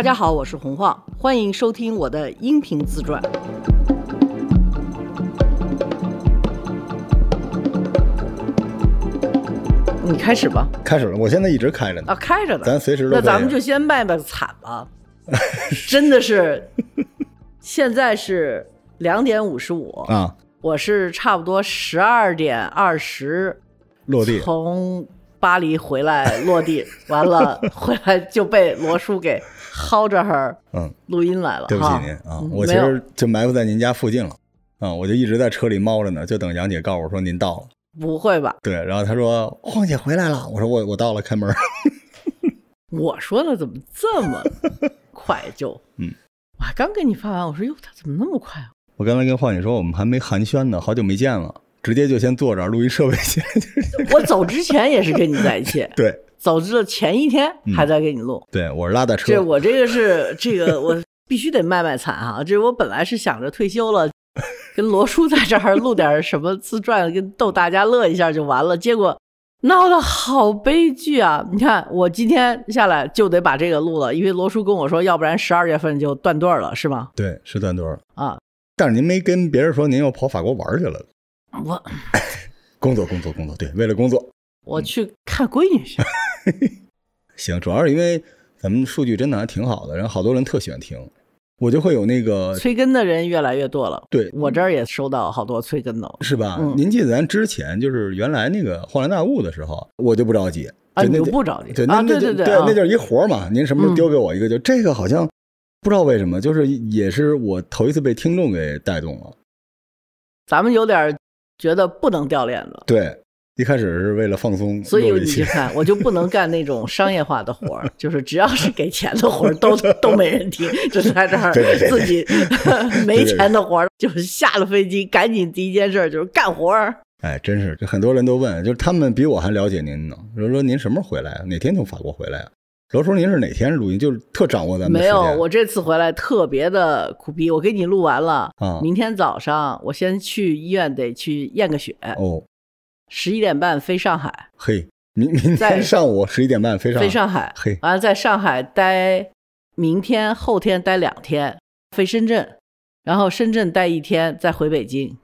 大家好，我是洪晃，欢迎收听我的音频自传。你开始吧。开始了，我现在一直开着呢。啊，开着呢。咱随时都那咱们就先卖卖惨吧。真的是，现在是两点五十五，啊，我是差不多十二点二十落地从巴黎回来落地，完了 回来就被罗叔给薅着哈嗯，录音来了。对不起您啊嗯，我其实就埋伏在您家附近了。啊，我就一直在车里猫着呢，就等杨姐告诉我说您到了。不会吧？对，然后她说晃姐回来了，我说我我到了，开门。我说的怎么这么 快就？嗯，我还刚给你发完，我说哟，他怎么那么快啊？我刚才跟晃姐说我们还没寒暄呢，好久没见了，直接就先坐这儿录音设备先。我走之前也是跟你在一起，对走之前一天还在给你录。对，我是拉的这车。我这个是这个我必须得卖卖惨哈、这我本来是想着退休了，跟罗叔在这儿录点什么自传，跟逗大家乐一下就完了。结果闹得好悲剧啊！你看我今天下来就得把这个录了，因为罗叔跟我说，要不然十二月份就断段了，是吗？对，是段多儿。啊，但是您没跟别人说您又跑法国玩去了。我 工作工作工作，对，为了工作。我去看闺女去。行，主要是因为咱们数据真的还挺好的，然后好多人特喜欢听，我就会有那个催更的人越来越多了，对我这儿也收到好多催更的是吧？嗯您记得咱之前就是原来那个恍然大悟的时候，我就不着急，啊，你就那就不着急对，啊？那对对，啊那就是一活嘛。您什么时候嗯丢给我一个？就这个好像不知道为什么，就是也是我头一次被听众给带动了。咱们有点觉得不能掉链子。对，一开始是为了放松，所以你就看，我就不能干那种商业化的活儿，就是只要是给钱的活儿都 都没人听，就在这儿自己 没钱的活儿，就是下了飞机赶紧第一件事儿就是干活儿。哎，真是，这很多人都问，就是他们比我还了解您呢。说说您什么时候回来啊？哪天从法国回来啊？罗叔，您是哪天录音？就是特掌握咱们没有，我这次回来特别的苦逼，我给你录完了，啊明天早上我先去医院得去验个血，哦，十一点半飞上海，嘿，明明在天上午十一点半飞上飞上海，嘿。完了在上海待，明天后天待两天，飞深圳，然后深圳待一天，再回北京，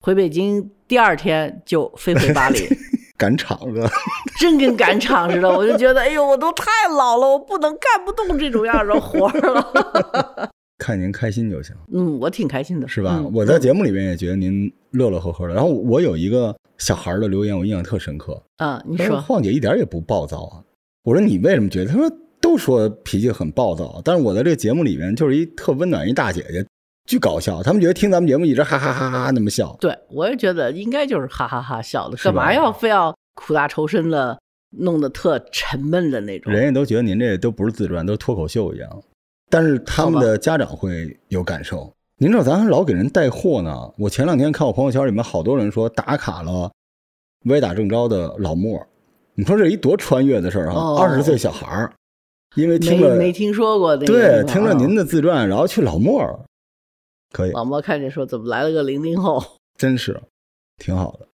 回北京第二天就飞回巴黎，赶场子。真跟赶场似的，我就觉得，哎呦，我都太老了，我不能干不动这种样的活儿了。看您开心就行，嗯，我挺开心的，是吧？嗯我在节目里面也觉得您乐乐呵呵的。然后我有一个小孩的留言，我印象特深刻。啊，你他说说晃姐一点也不暴躁啊。我说你为什么觉得？他说都说脾气很暴躁，但是我在这个节目里面就是一特温暖一大姐姐，巨搞笑。他们觉得听咱们节目一直哈哈哈哈哈那么笑，对，我也觉得应该就是哈哈哈笑的，干嘛要非要苦大仇深的，弄得特沉闷的那种？人家都觉得您这都不是自传，都是脱口秀一样。但是他们的家长会有感受。您知道咱还老给人带货呢。我前两天看我朋友圈里面好多人说打卡了歪打正着的老莫，你说这一多穿越的事儿啊！哦二十岁小孩儿，因为听没了没听说过那个对听了您的自传，然后去老莫儿，可以，老莫看见说怎么来了个零零后？真是挺好的。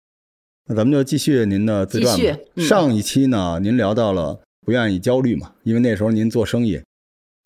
那咱们就继续您的自传继续吧。嗯上一期呢，您聊到了不愿意焦虑嘛，因为那时候您做生意，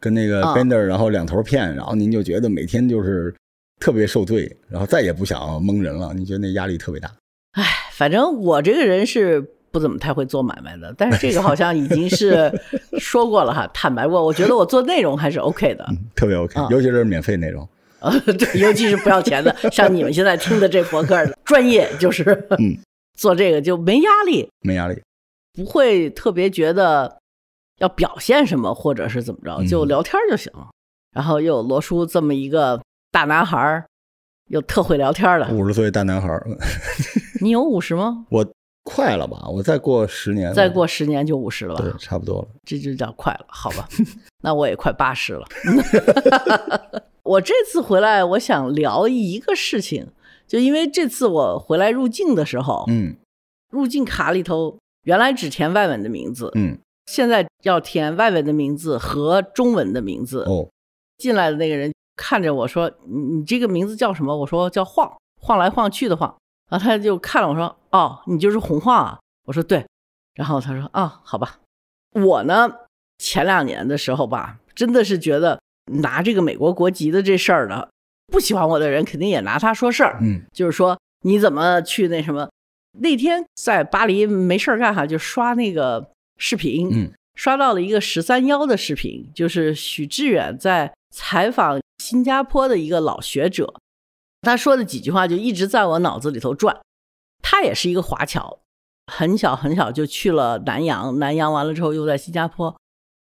跟那个啊 Bender 然后两头骗，然后您就觉得每天就是特别受罪，然后再也不想蒙人了，你觉得那压力特别大。唉，反正我这个人是不怎么太会做买卖的，但是这个好像已经是 说过了哈，坦白过。我觉得我做内容还是 OK 的，嗯，特别 OK，、啊尤其是免费内容。呃，对，尤其是不要钱的，像你们现在听的这博客的专业，就是嗯做这个就没压力，没压力，不会特别觉得要表现什么或者是怎么着，嗯就聊天就行了。然后又有罗叔这么一个大男孩儿，又特会聊天的，五十岁大男孩儿，你有五十吗？我快了吧？我再过十年，再过十年就五十了吧？对，差不多了。这就叫快了，好吧？那我也快八十了。我这次回来，我想聊一个事情，就因为这次我回来入境的时候，嗯入境卡里头原来只填外文的名字，嗯，现在要填外文的名字和中文的名字。哦，进来的那个人看着我说：“你你这个名字叫什么？”我说：“叫晃，晃来晃去的晃。”然后他就看了我说：“哦，你就是洪晃啊？”我说：“对。”然后他说：“啊，好吧。”我呢，前两年的时候吧，真的是觉得拿这个美国国籍的这事儿呢，不喜欢我的人肯定也拿他说事儿。嗯，就是说你怎么去那什么？那天在巴黎没事儿干哈，就刷那个视频，嗯，刷到了一个十三幺的视频，就是许志远在采访新加坡的一个老学者，他说的几句话就一直在我脑子里头转。他也是一个华侨，很小很小就去了南洋，南洋完了之后又在新加坡。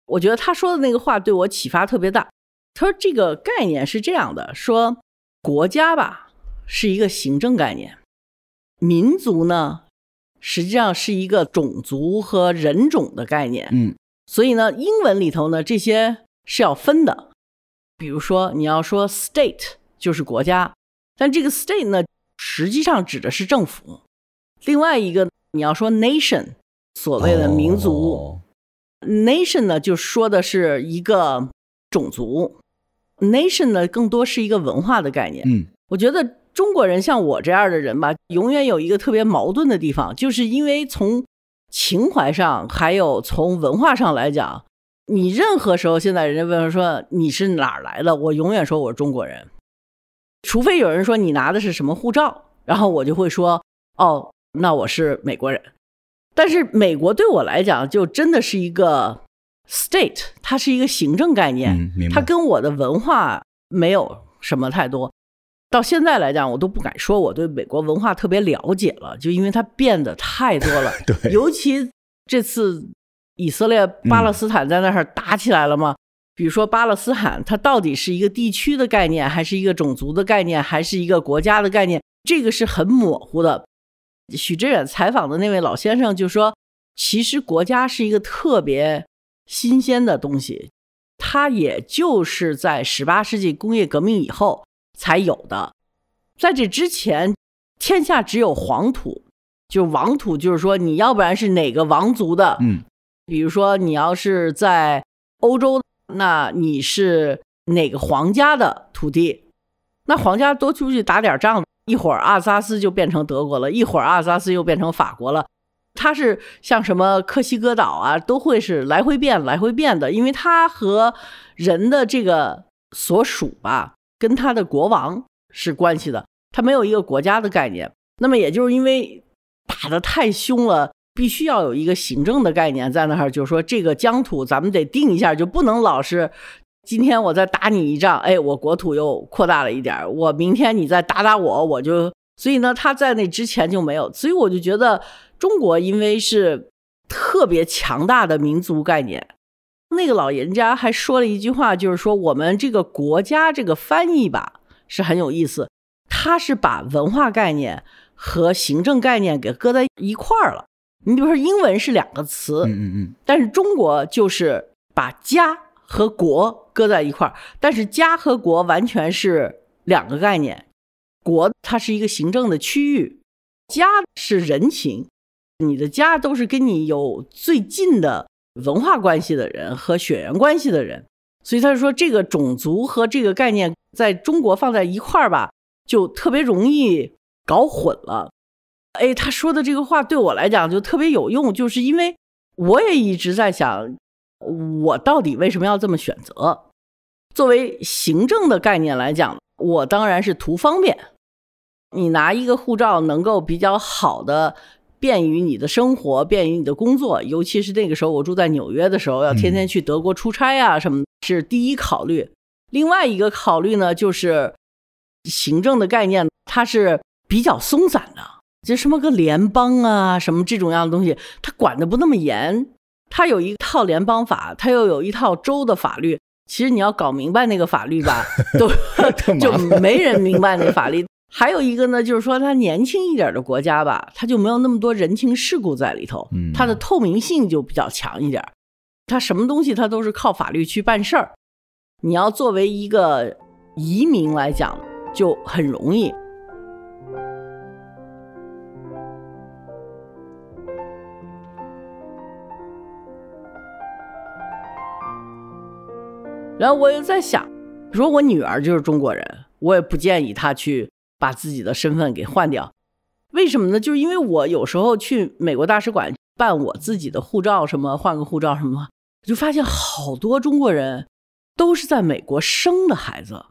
我觉得他说的那个话对我启发特别大。他说这个概念是这样的：说国家吧是一个行政概念，民族呢实际上是一个种族和人种的概念。嗯，所以呢，英文里头呢这些是要分的。比如说你要说 state 就是国家，但这个 state 呢实际上指的是政府。另外一个你要说 nation，所谓的民族。哦 nation 呢，就说的是一个种族；nation 呢，更多是一个文化的概念。嗯我觉得中国人像我这样的人吧，永远有一个特别矛盾的地方，就是因为从情怀上，还有从文化上来讲，你任何时候现在人家问说你是哪儿来的，我永远说我是中国人，除非有人说你拿的是什么护照，然后我就会说哦，那我是美国人。但是美国对我来讲，就真的是一个 state，它是一个行政概念，嗯，它跟我的文化没有什么太多。到现在来讲，我都不敢说我对美国文化特别了解了，就因为它变得太多了。对尤其这次以色列巴勒斯坦在那儿打起来了嘛，比如说巴勒斯坦，它到底是一个地区的概念，还是一个种族的概念，还是一个国家的概念？这个是很模糊的。许知远采访的那位老先生就说，其实国家是一个特别新鲜的东西，它也就是在十八世纪工业革命以后才有的，在这之前，天下只有黄土，就是王土，就是说你要不然是哪个王族的，嗯比如说你要是在欧洲，那你是哪个皇家的土地？那皇家多出去打点仗，一会儿阿尔萨斯就变成德国了，一会儿阿尔萨斯又变成法国了。它是像什么科西哥岛啊，都会是来回变、来回变的，因为它和人的这个所属吧，跟他的国王是关系的，他没有一个国家的概念。那么也就是因为打得太凶了，必须要有一个行政的概念在那儿，就是说这个疆土咱们得定一下，就不能老是今天我再打你一仗，哎，我国土又扩大了一点儿，我明天你再打打我，我就所以呢，他在那之前就没有，所以我就觉得中国因为是特别强大的民族概念。那个老人家还说了一句话，就是说我们这个国家这个翻译吧是很有意思，他是把文化概念和行政概念给搁在一块儿了。你比如说英文是两个词，嗯嗯嗯，但是中国就是把家和国搁在一块儿，但是家和国完全是两个概念。国它是一个行政的区域，家是人情，你的家都是跟你有最近的文化关系的人和血缘关系的人，所以他说这个种族和这个概念在中国放在一块儿吧，就特别容易搞混了。哎，他说的这个话对我来讲就特别有用，就是因为我也一直在想，我到底为什么要这么选择？作为行政的概念来讲，我当然是图方便。你拿一个护照能够比较好的便于你的生活，便于你的工作，尤其是那个时候我住在纽约的时候，要天天去德国出差啊什么，是第一考虑。另外一个考虑呢，就是行政的概念，它是比较松散的，就什么个联邦啊，什么这种样的东西，它管的不那么严。它有一套联邦法，它又有一套州的法律。其实你要搞明白那个法律吧，都就没人明白那个法律。还有一个呢，就是说它年轻一点的国家吧，它就没有那么多人情世故在里头，嗯它的透明性就比较强一点。它什么东西它都是靠法律去办事儿。你要作为一个移民来讲，就很容易。然后我又在想，如果我女儿就是中国人，我也不建议她去把自己的身份给换掉。为什么呢？就是因为我有时候去美国大使馆办我自己的护照，什么换个护照什么，就发现好多中国人都是在美国生的孩子。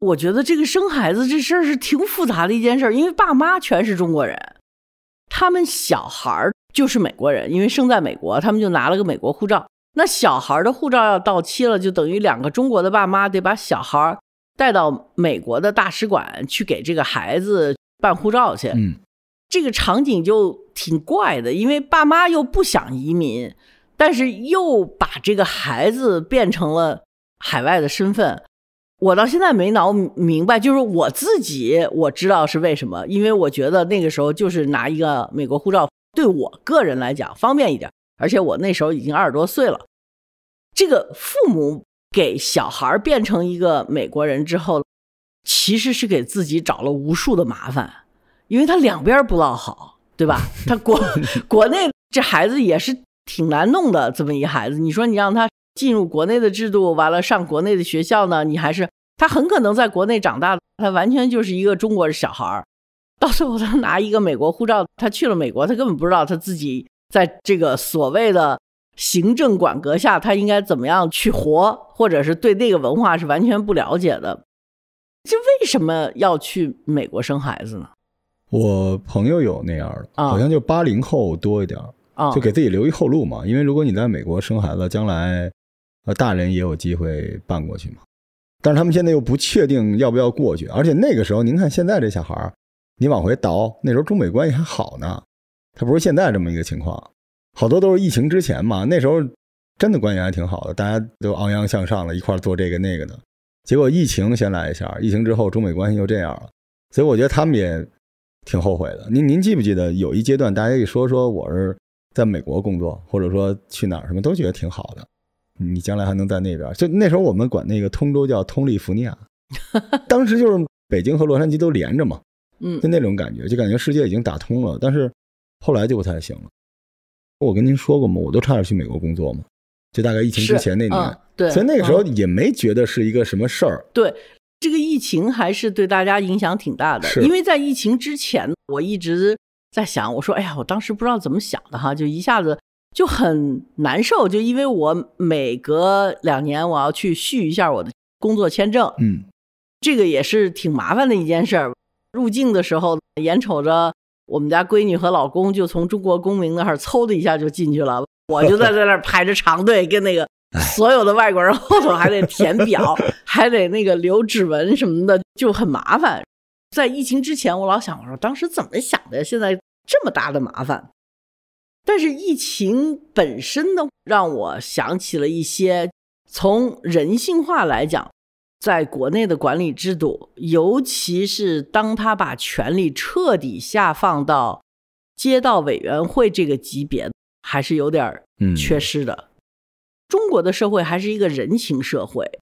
我觉得这个生孩子这事儿是挺复杂的一件事，因为爸妈全是中国人，他们小孩儿就是美国人，因为生在美国，他们就拿了个美国护照。那小孩的护照要到期了，就等于两个中国的爸妈得把小孩带到美国的大使馆去给这个孩子办护照去。嗯，这个场景就挺怪的，因为爸妈又不想移民，但是又把这个孩子变成了海外的身份。我到现在没闹明白，就是我自己我知道是为什么，因为我觉得那个时候就是拿一个美国护照对我个人来讲方便一点。而且我那时候已经二十多岁了，这个父母给小孩变成一个美国人之后，其实是给自己找了无数的麻烦，因为他两边不落好，对吧？他国 国内这孩子也是挺难弄的，这么一孩子，你说你让他进入国内的制度，完了上国内的学校呢，你还是他很可能在国内长大，他完全就是一个中国的小孩儿到最后他拿一个美国护照，他去了美国，他根本不知道他自己。在这个所谓的行政管阁下，他应该怎么样去活，或者是对那个文化是完全不了解的。这为什么要去美国生孩子呢？我朋友有那样的，好像就八零后多一点就给自己留一后路嘛。因为如果你在美国生孩子，将来呃大人也有机会办过去嘛。但是他们现在又不确定要不要过去，而且那个时候，您看现在这小孩你往回倒，那时候中美关系还好呢。他不是现在这么一个情况，好多都是疫情之前嘛，那时候真的关系还挺好的，大家都昂扬向上了，一块做这个那个的。结果疫情先来一下，疫情之后中美关系就这样了，所以我觉得他们也挺后悔的。您您记不记得有一阶段，大家一说说我是在美国工作，或者说去哪儿什么，都觉得挺好的，你将来还能在那边。就那时候我们管那个通州叫通利福尼亚，当时就是北京和洛杉矶都连着嘛，嗯，就那种感觉，就感觉世界已经打通了，但是。后来就不太行了。我跟您说过吗，我都差点去美国工作嘛，就大概疫情之前那年，对，所以那个时候也没觉得是一个什么事儿。对，这个疫情还是对大家影响挺大的。因为在疫情之前，我一直在想，我说，哎呀，我当时不知道怎么想的哈，就一下子就很难受，就因为我每隔两年我要去续一下我的工作签证，嗯，这个也是挺麻烦的一件事儿。入境的时候，眼瞅着。我们家闺女和老公就从中国公民那儿嗖的一下就进去了，我就在 在那儿排着长队，跟那个所有的外国人后头还得填表，还得那个留指纹什么的，就很麻烦。在疫情之前，我老想我说当时怎么想的，现在这么大的麻烦。但是疫情本身呢，让我想起了一些从人性化来讲。在国内的管理制度，尤其是当他把权力彻底下放到街道委员会这个级别，还是有点缺失的。中国的社会还是一个人情社会，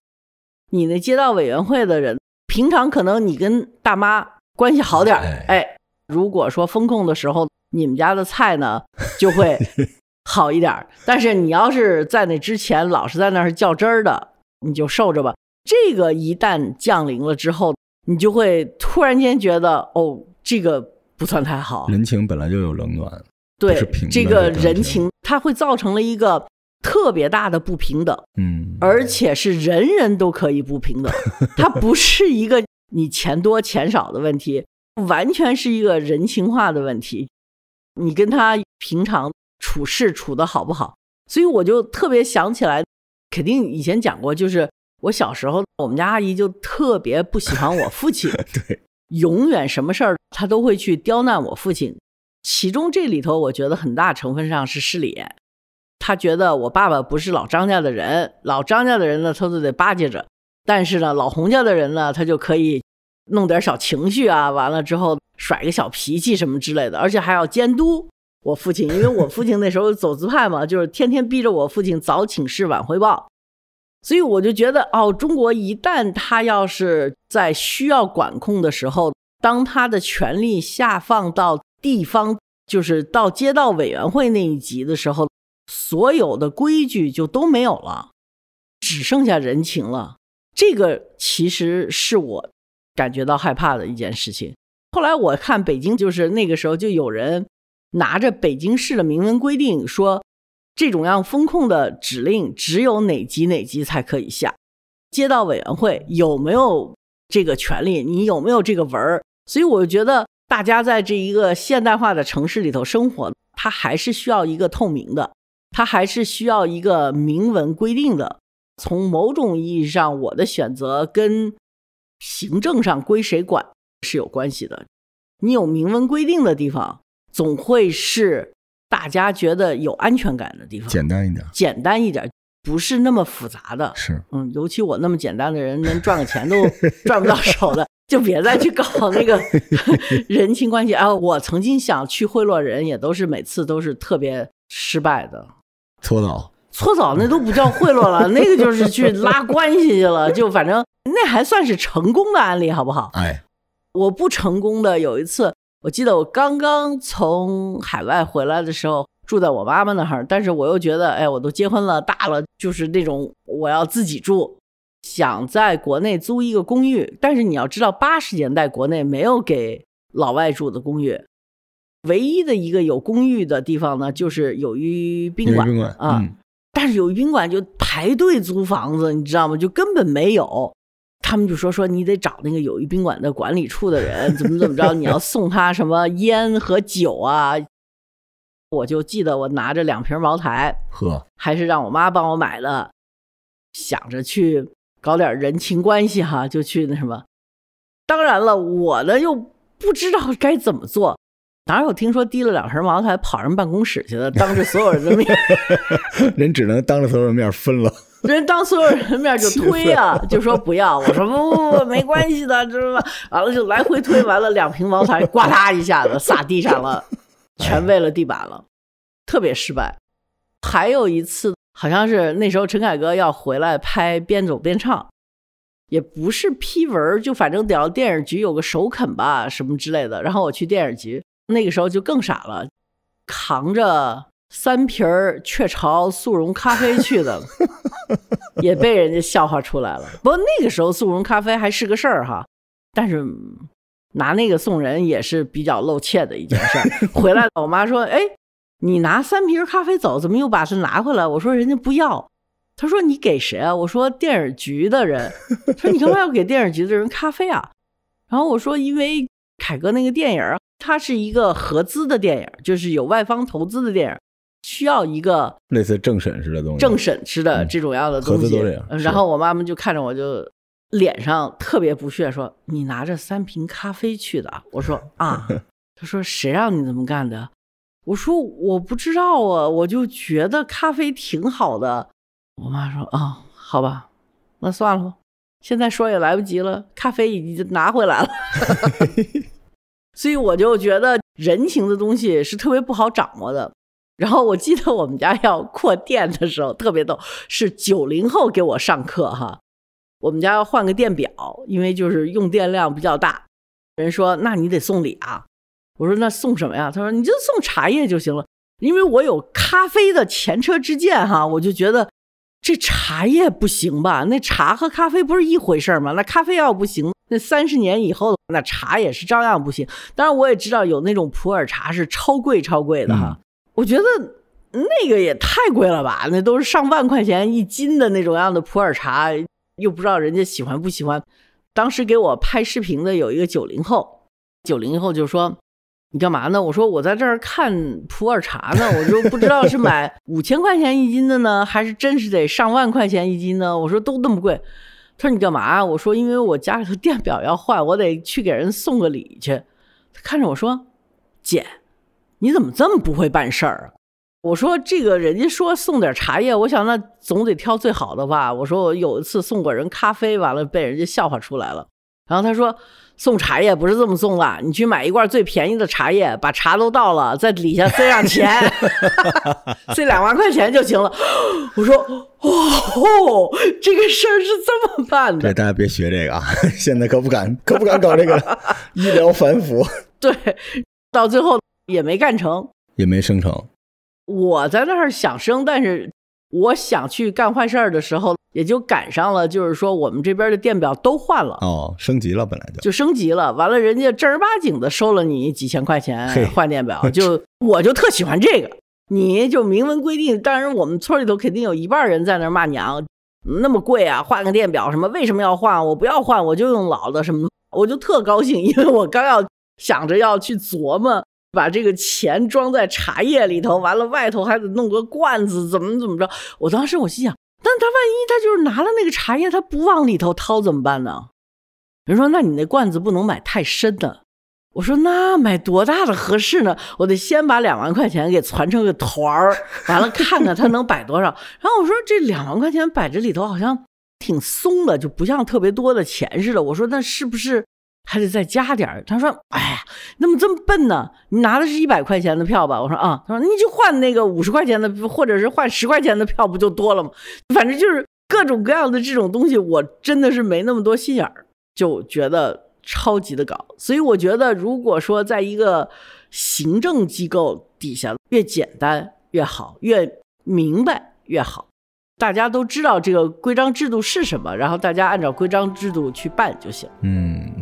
你那街道委员会的人，平常可能你跟大妈关系好点儿哎，如果说风控的时候，你们家的菜呢就会 好一点儿但是你要是在那之前老是在那儿较真儿的，你就受着吧。这个一旦降临了之后，你就会突然间觉得，哦，这个不算太好。人情本来就有冷暖，对这个人情，它会造成了一个特别大的不平等。嗯，而且是人人都可以不平等，它不是一个你钱多钱少的问题，完全是一个人情化的问题。你跟他平常处事处的好不好？所以我就特别想起来，肯定以前讲过，就是。我小时候，我们家阿姨就特别不喜欢我父亲，对，永远什么事儿她都会去刁难我父亲。其中这里头，我觉得很大成分上是势利眼。她觉得我爸爸不是老张家的人，老张家的人呢，他都得巴结着；但是呢，老洪家的人呢，他就可以弄点小情绪啊，完了之后甩个小脾气什么之类的，而且还要监督我父亲，因为我父亲那时候走资派嘛，就是天天逼着我父亲早请示晚汇报。所以我就觉得，哦，中国一旦他要是在需要管控的时候，当他的权力下放到地方，就是到街道委员会那一级的时候，所有的规矩就都没有了，只剩下人情了。这个其实是我感觉到害怕的一件事情。后来我看北京，就是那个时候就有人拿着北京市的明文规定说。这种样风控的指令只有哪级哪级才可以下。街道委员会有没有这个权利？你有没有这个文儿？所以我觉得大家在这一个现代化的城市里头生活，它还是需要一个透明的，它还是需要一个明文规定的。从某种意义上，我的选择跟行政上归谁管是有关系的。你有明文规定的地方，总会是大家觉得有安全感的地方。简单一点，简单一点，不是那么复杂的。是，嗯，尤其我那么简单的人，能赚个钱都 赚不到手的，就别再去搞那个 人情关系啊！我曾经想去贿赂人，也都是每次都是特别失败的。搓澡，搓澡那都不叫贿赂了，那个就是去拉关系去了。就反正那还算是成功的案例，好不好？哎。我不成功的有一次，我记得我刚刚从海外回来的时候，住在我妈妈那儿，但是我又觉得，哎，我都结婚了，大了，就是那种我要自己住，想在国内租一个公寓。但是你要知道，八十年代国内没有给老外住的公寓，唯一的一个有公寓的地方呢，就是友谊宾馆啊。但是友谊宾馆就排队租房子，你知道吗？就根本没有。他们就说说你得找那个友谊宾馆的管理处的人，怎么怎么着，你要送他什么烟和酒啊？我就记得我拿着两瓶茅台，呵，还是让我妈帮我买的，想着去搞点人情关系哈，就去那什么。当然了，我呢又不知道该怎么做，哪有听说提了两瓶茅台跑人办公室去的，当着所有人的面，人只能当着所有人面分了。人当所有人面就推啊，就说不要。我说不不不，没关系的，知道吧？完了就来回推，完了两瓶茅台呱嗒一下子洒地上了，全喂了地板了，特别失败。还有一次，好像是那时候陈凯歌要回来拍《边走边唱》，也不是批文，就反正得要电影局有个首肯吧，什么之类的。然后我去电影局，那个时候就更傻了，扛着。三瓶儿雀巢速溶咖啡去的，也被人家笑话出来了。不过那个时候速溶咖啡还是个事儿哈，但是拿那个送人也是比较露怯的一件事儿。回来我妈说：“哎，你拿三瓶咖啡走，怎么又把它拿回来？”我说：“人家不要。”她说：“你给谁啊？”我说：“电影局的人。”说：“你干嘛要给电影局的人咖啡啊？”然后我说：“因为凯哥那个电影，它是一个合资的电影，就是有外方投资的电影。”需要一个类似政审似的东西，政审似的这种样的东西。然后我妈妈就看着我，就脸上特别不屑，说：“你拿着三瓶咖啡去的？”我说：“啊。”她说：“谁让你这么干的？”我说：“我不知道啊，我就觉得咖啡挺好的。”我妈说：“啊，好吧，那算了吧，现在说也来不及了，咖啡已经拿回来了。” 所以我就觉得人情的东西是特别不好掌握的。然后我记得我们家要扩电的时候特别逗，是九零后给我上课哈。我们家要换个电表，因为就是用电量比较大。人说那你得送礼啊，我说那送什么呀？他说你就送茶叶就行了，因为我有咖啡的前车之鉴哈。我就觉得这茶叶不行吧？那茶和咖啡不是一回事吗？那咖啡要不行，那三十年以后那茶也是照样不行。当然我也知道有那种普洱茶是超贵超贵的哈。我觉得那个也太贵了吧，那都是上万块钱一斤的那种样的普洱茶，又不知道人家喜欢不喜欢。当时给我拍视频的有一个九零后，九零后就说：“你干嘛呢？”我说：“我在这儿看普洱茶呢，我就不知道是买 五千块钱一斤的呢，还是真是得上万块钱一斤呢？”我说：“都那么贵。”他说：“你干嘛？”我说：“因为我家里头电表要坏，我得去给人送个礼去。”他看着我说：“姐。”你怎么这么不会办事儿啊？我说这个人家说送点茶叶，我想那总得挑最好的吧。我说我有一次送过人咖啡，完了被人家笑话出来了。然后他说送茶叶不是这么送的，你去买一罐最便宜的茶叶，把茶都倒了，在底下塞上钱，塞两万块钱就行了。我说哦，这个事儿是这么办的。对，大家别学这个啊，现在可不敢，可不敢搞这个 医疗反腐。对，到最后。也没干成，也没生成。我在那儿想生，但是我想去干坏事儿的时候，也就赶上了。就是说，我们这边的电表都换了哦，升级了，本来就就升级了。完了，人家正儿八经的收了你几千块钱换电表，就 我就特喜欢这个。你就明文规定，当然我们村里头肯定有一半人在那儿骂娘，那么贵啊，换个电表什么？为什么要换？我不要换，我就用老的什么？我就特高兴，因为我刚要想着要去琢磨把这个钱装在茶叶里头，完了外头还得弄个罐子，怎么怎么着？我当时我心想，但他万一他就是拿了那个茶叶，他不往里头掏怎么办呢？人说，那你那罐子不能买太深的。我说那买多大的合适呢？我得先把两万块钱给攒成个团儿，完了看看它能摆多少。然后我说这两万块钱摆这里头好像挺松的，就不像特别多的钱似的。我说那是不是还得再加点儿？他说哎呀，那么这么笨呢？你拿的是一百块钱的票吧？我说啊，他说你就换那个五十块钱的，或者是换十块钱的票不就多了吗？反正就是各种各样的这种东西，我真的是没那么多心眼儿，就觉得。超级的搞，所以我觉得，如果说在一个行政机构底下，越简单越好，越明白越好，大家都知道这个规章制度是什么，然后大家按照规章制度去办就行。嗯。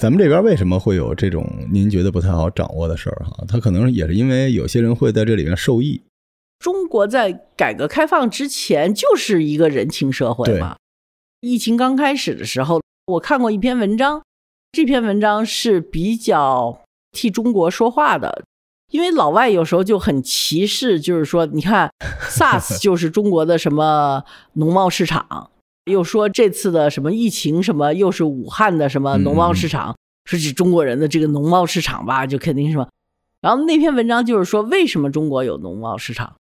咱们这边为什么会有这种您觉得不太好掌握的事儿哈？他可能也是因为有些人会在这里面受益。中国在改革开放之前就是一个人情社会嘛。疫情刚开始的时候，我看过一篇文章，这篇文章是比较替中国说话的，因为老外有时候就很歧视，就是说，你看 SARS 就是中国的什么农贸市场。又说这次的什么疫情什么又是武汉的什么农贸市场，说是中国人的这个农贸市场吧，就肯定什么。然后那篇文章就是说，为什么中国有农贸市场？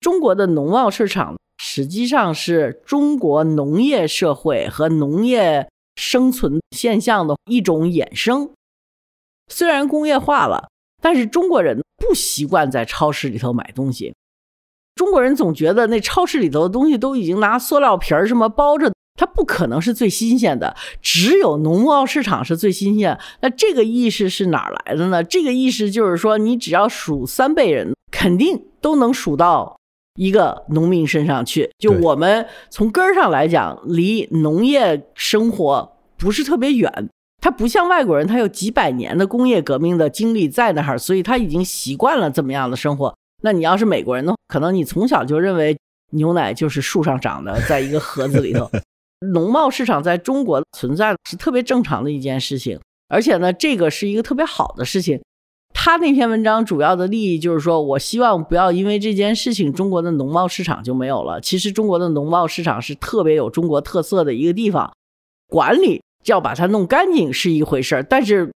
中国的农贸市场实际上是中国农业社会和农业生存现象的一种衍生。虽然工业化了，但是中国人不习惯在超市里头买东西。中国人总觉得那超市里头的东西都已经拿塑料皮儿什么包着，它不可能是最新鲜的，只有农贸市场是最新鲜。那这个意识是哪来的呢？这个意识就是说，你只要数三辈人，肯定都能数到一个农民身上去。就我们从根儿上来讲，离农业生活不是特别远。他不像外国人，他有几百年的工业革命的经历在那儿，所以他已经习惯了这么样的生活。那你要是美国人呢？可能你从小就认为牛奶就是树上长的，在一个盒子里头。农贸市场在中国存在是特别正常的一件事情，而且呢，这个是一个特别好的事情。他那篇文章主要的利益就是说，我希望不要因为这件事情，中国的农贸市场就没有了。其实中国的农贸市场是特别有中国特色的一个地方，管理要把它弄干净是一回事儿，但是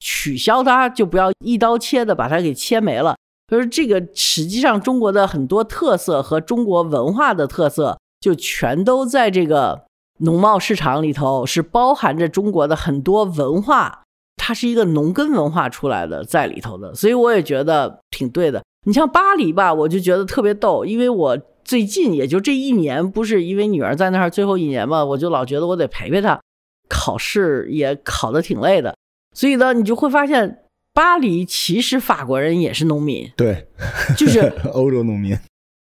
取消它就不要一刀切的把它给切没了。就是这个，实际上中国的很多特色和中国文化的特色，就全都在这个农贸市场里头，是包含着中国的很多文化，它是一个农耕文化出来的在里头的，所以我也觉得挺对的。你像巴黎吧，我就觉得特别逗，因为我最近也就这一年，不是因为女儿在那儿最后一年嘛，我就老觉得我得陪陪她，考试也考得挺累的，所以呢，你就会发现。巴黎其实法国人也是农民，对，就是 欧洲农民。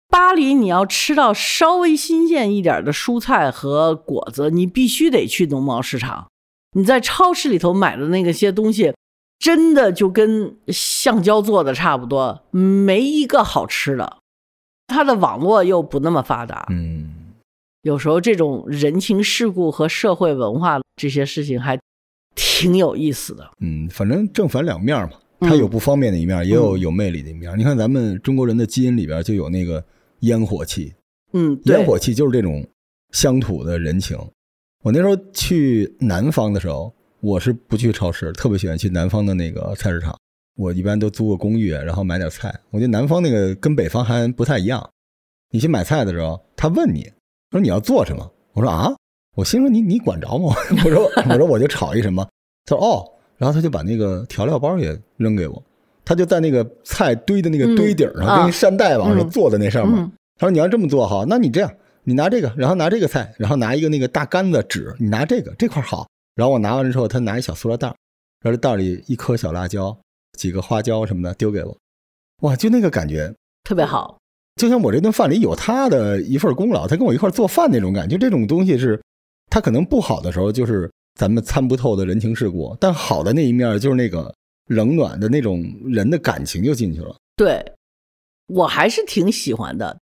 巴黎你要吃到稍微新鲜一点的蔬菜和果子，你必须得去农贸市场。你在超市里头买的那个些东西，真的就跟橡胶做的差不多，没一个好吃的。它的网络又不那么发达，嗯，有时候这种人情世故和社会文化这些事情还。挺有意思的，嗯，反正正反两面嘛，它有不方便的一面，也有有魅力的一面。你看咱们中国人的基因里边就有那个烟火气，嗯，烟火气就是这种乡土的人情。我那时候去南方的时候，我是不去超市，特别喜欢去南方的那个菜市场。我一般都租个公寓，然后买点菜。我觉得南方那个跟北方还不太一样。你去买菜的时候，他问你说你要做什么，我说啊。我心说你你管着吗？我说我说我就炒一什么，他说哦，然后他就把那个调料包也扔给我，他就在那个菜堆的那个堆顶上，跟扇带往上坐在那上面。他说你要这么做好，那你这样，你拿这个，然后拿这个菜，然后拿一个那个大杆子纸，你拿这个这块好。然后我拿完了之后，他拿一小塑料袋，然后这袋里一颗小辣椒，几个花椒什么的丢给我，哇，就那个感觉特别好。就像我这顿饭里有他的一份功劳，他跟我一块做饭那种感觉。这种东西是，他可能不好的时候就是咱们参不透的人情世故，但好的那一面就是那个冷暖的那种人的感情就进去了。对，我还是挺喜欢的。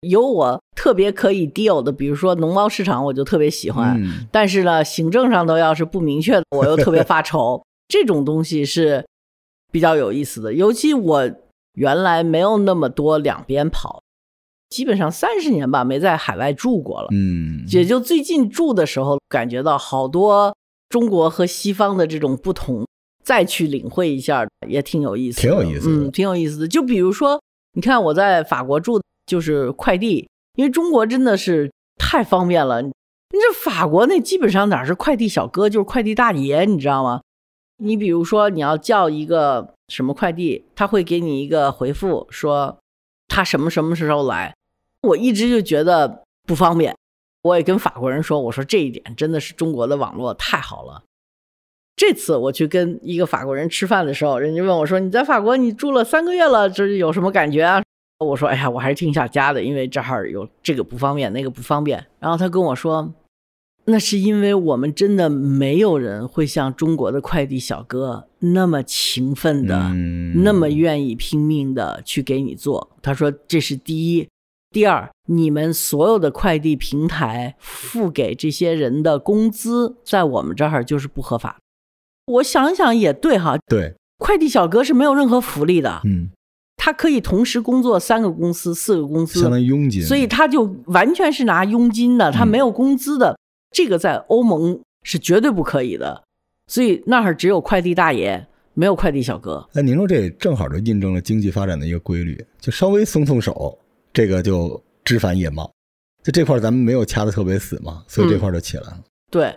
有我特别可以 deal 的，比如说农贸市场，我就特别喜欢。嗯但是呢，行政上头要是不明确的，我又特别发愁。这种东西是比较有意思的，尤其我原来没有那么多两边跑，基本上三十年吧没在海外住过了，嗯，也就最近住的时候感觉到好多中国和西方的这种不同，再去领会一下也挺有意思的，挺有意思的嗯，挺有意思的。就比如说，你看我在法国住，就是快递，因为中国真的是太方便了。你这法国那基本上哪是快递小哥，就是快递大爷，你知道吗？你比如说你要叫一个什么快递，他会给你一个回复说他什么什么时候来。我一直就觉得不方便，我也跟法国人说，我说这一点真的是中国的网络太好了。这次我去跟一个法国人吃饭的时候，人家问我说：“你在法国你住了三个月了，这有什么感觉啊？”我说：“哎呀，我还是挺想家的，因为这儿有这个不方便，那个不方便。”然后他跟我说：“那是因为我们真的没有人会像中国的快递小哥那么勤奋的，嗯那么愿意拼命的去给你做。”他说：“这是第一，第二，你们所有的快递平台付给这些人的工资，在我们这儿就是不合法。”我想想也对哈，对，快递小哥是没有任何福利的，嗯，他可以同时工作三个公司、四个公司，相当于佣金，所以他就完全是拿佣金的，他嗯没有工资的。这个在欧盟是绝对不可以的，所以那儿只有快递大爷，没有快递小哥。哎，您说这正好就印证了经济发展的一个规律，就稍微松松手，这个就枝繁叶茂。就这块儿咱们没有掐的特别死嘛，所以这块儿就起来了。对，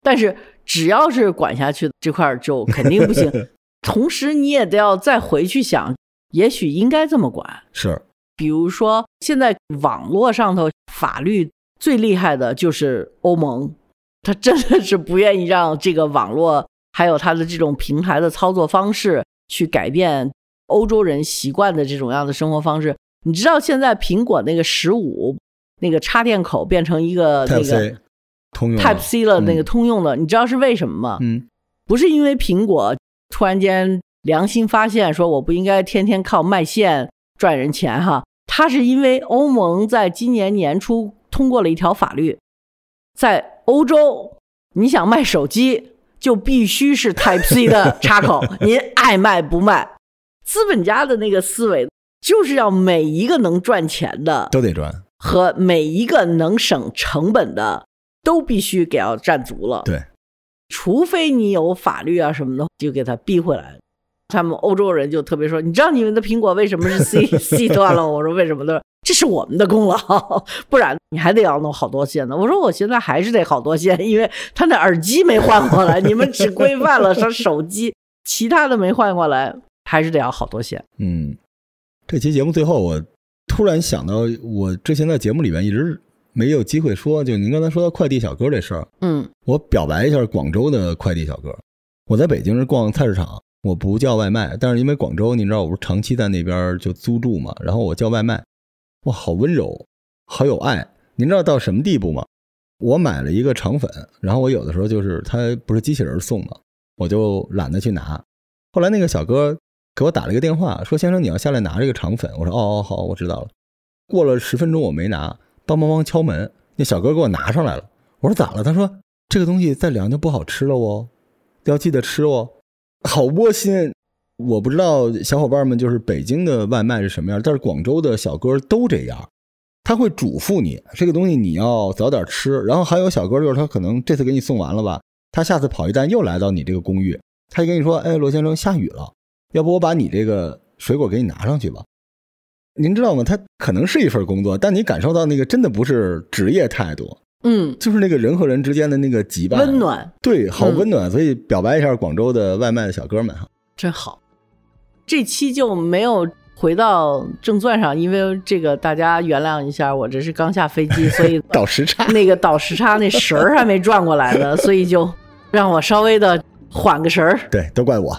但是只要是管下去，这块儿就肯定不行。同时，你也得要再回去想，也许应该这么管。是，比如说，现在网络上头法律最厉害的就是欧盟，他真的是不愿意让这个网络还有它的这种平台的操作方式去改变欧洲人习惯的这种样的生活方式。你知道现在苹果那个十五那个插电口变成一个那 Type 个 C 通用 Type C 了，嗯那个通用的，你知道是为什么吗？嗯，不是因为苹果突然间良心发现说我不应该天天靠卖线赚人钱哈，它是因为欧盟在今年年初通过了一条法律，在欧洲你想卖手机就必须是 Type C 的插口，您爱卖不卖。资本家的那个思维就是要每一个能赚钱的都得赚。和每一个能省成本的都必须给要占足了。对，除非你有法律啊什么的，就给他逼回来。他们欧洲人就特别说，你知道你们的苹果为什么是 C C 端了？我说为什么？他说这是我们的功劳，不然你还得要弄好多线呢。我说我现在还是得好多线，因为他那耳机没换过来，你们只规范了上手机，其他的没换过来，还是得要好多线。嗯，这期节目最后，我突然想到，我之前在节目里面一直没有机会说，就您刚才说到快递小哥这事儿，嗯我表白一下广州的快递小哥。我在北京是逛菜市场，我不叫外卖，但是因为广州，您知道我不是长期在那边就租住嘛，然后我叫外卖，哇，好温柔，好有爱。您知道到什么地步吗？我买了一个肠粉，然后我有的时候就是他不是机器人送嘛，我就懒得去拿。后来那个小哥给我打了一个电话，说：“先生，你要下来拿这个肠粉。”我说：“哦哦，好，我知道了。”过了十分钟我没拿，梆梆梆敲门，那小哥给我拿上来了。我说：“咋了？”他说：“这个东西再凉就不好吃了哦，要记得吃哦。”好窝心。我不知道小伙伴们就是北京的外卖是什么样，但是广州的小哥都这样，他会嘱咐你这个东西你要早点吃。然后还有小哥就是他可能这次给你送完了吧，他下次跑一单又来到你这个公寓，他就跟你说：“哎，罗先生，下雨了，要不我把你这个水果给你拿上去吧。”您知道吗？他可能是一份工作，但你感受到那个真的不是职业态度，嗯，就是那个人和人之间的那个羁绊，温，暖对，好嗯温暖。所以表白一下广州的外卖的小哥们哈。真好。这期就没有回到正钻上，因为这个大家原谅一下，我这是刚下飞机，所以倒时差，那个倒时差那神儿还没转过来呢，所以就让我稍微的缓个神儿。对，都怪我。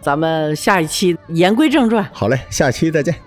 咱们下一期言归正传。好嘞，下期再见。